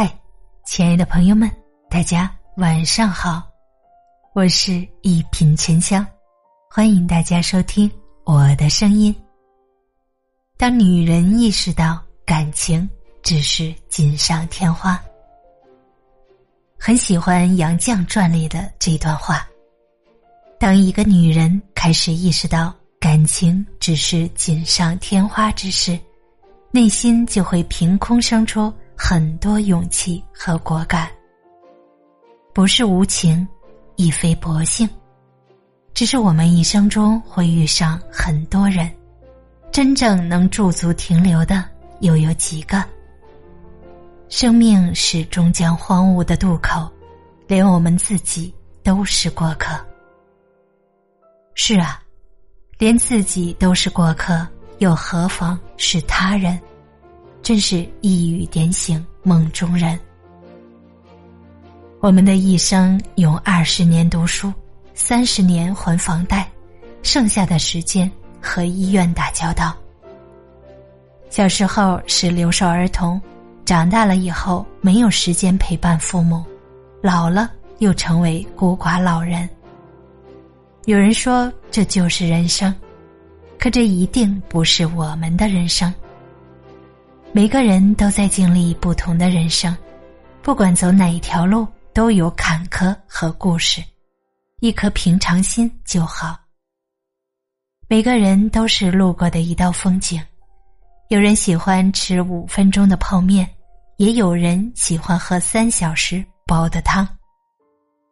嗨，亲爱的朋友们，大家晚上好，我是一品沉香，欢迎大家收听我的声音。当女人意识到感情只是锦上添花，很喜欢《杨绛传》里的这段话：当一个女人开始意识到感情只是锦上添花之时，内心就会凭空生出。很多勇气和果敢，不是无情，亦非薄幸，只是我们一生中会遇上很多人，真正能驻足停留的又有几个？生命是终将荒芜的渡口，连我们自己都是过客。是啊，连自己都是过客，又何妨是他人？真是一语点醒梦中人。我们的一生用二十年读书，三十年还房贷，剩下的时间和医院打交道。小时候是留守儿童，长大了以后没有时间陪伴父母，老了又成为孤寡老人。有人说这就是人生，可这一定不是我们的人生。每个人都在经历不同的人生，不管走哪一条路，都有坎坷和故事。一颗平常心就好。每个人都是路过的一道风景，有人喜欢吃五分钟的泡面，也有人喜欢喝三小时煲的汤。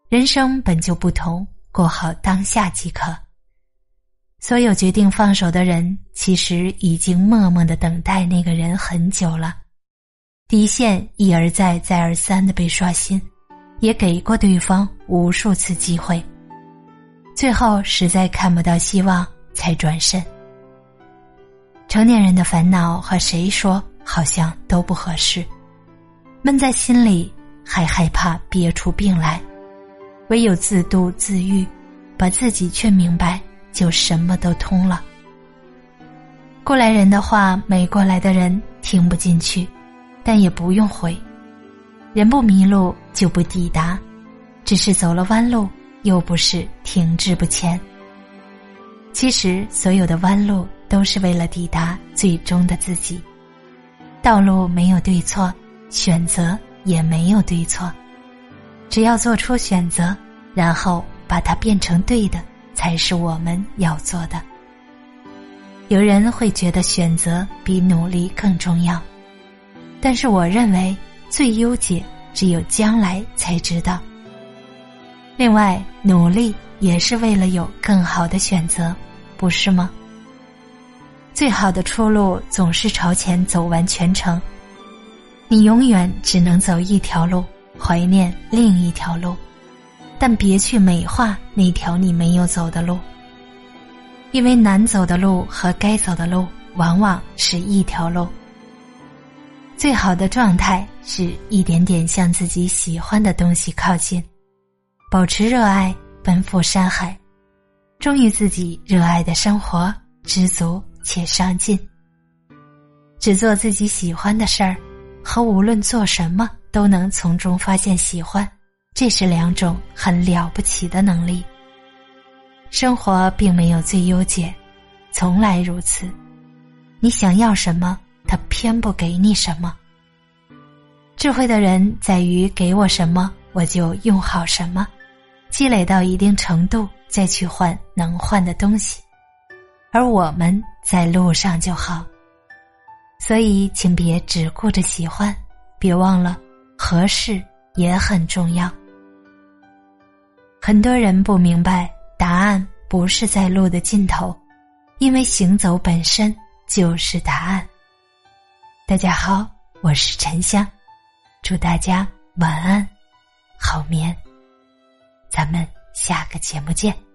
人生本就不同，过好当下即可。所有决定放手的人，其实已经默默的等待那个人很久了。底线一而再、再而三的被刷新，也给过对方无数次机会，最后实在看不到希望，才转身。成年人的烦恼和谁说好像都不合适，闷在心里还害怕憋出病来，唯有自度自愈，把自己劝明白。就什么都通了。过来人的话，没过来的人听不进去，但也不用回。人不迷路就不抵达，只是走了弯路，又不是停滞不前。其实，所有的弯路都是为了抵达最终的自己。道路没有对错，选择也没有对错，只要做出选择，然后把它变成对的。才是我们要做的。有人会觉得选择比努力更重要，但是我认为最优解只有将来才知道。另外，努力也是为了有更好的选择，不是吗？最好的出路总是朝前走完全程。你永远只能走一条路，怀念另一条路。但别去美化那条你没有走的路，因为难走的路和该走的路往往是一条路。最好的状态是一点点向自己喜欢的东西靠近，保持热爱，奔赴山海，忠于自己热爱的生活，知足且上进。只做自己喜欢的事儿，和无论做什么都能从中发现喜欢。这是两种很了不起的能力。生活并没有最优解，从来如此。你想要什么，他偏不给你什么。智慧的人在于给我什么，我就用好什么，积累到一定程度再去换能换的东西。而我们在路上就好，所以请别只顾着喜欢，别忘了合适也很重要。很多人不明白，答案不是在路的尽头，因为行走本身就是答案。大家好，我是沉香，祝大家晚安，好眠，咱们下个节目见。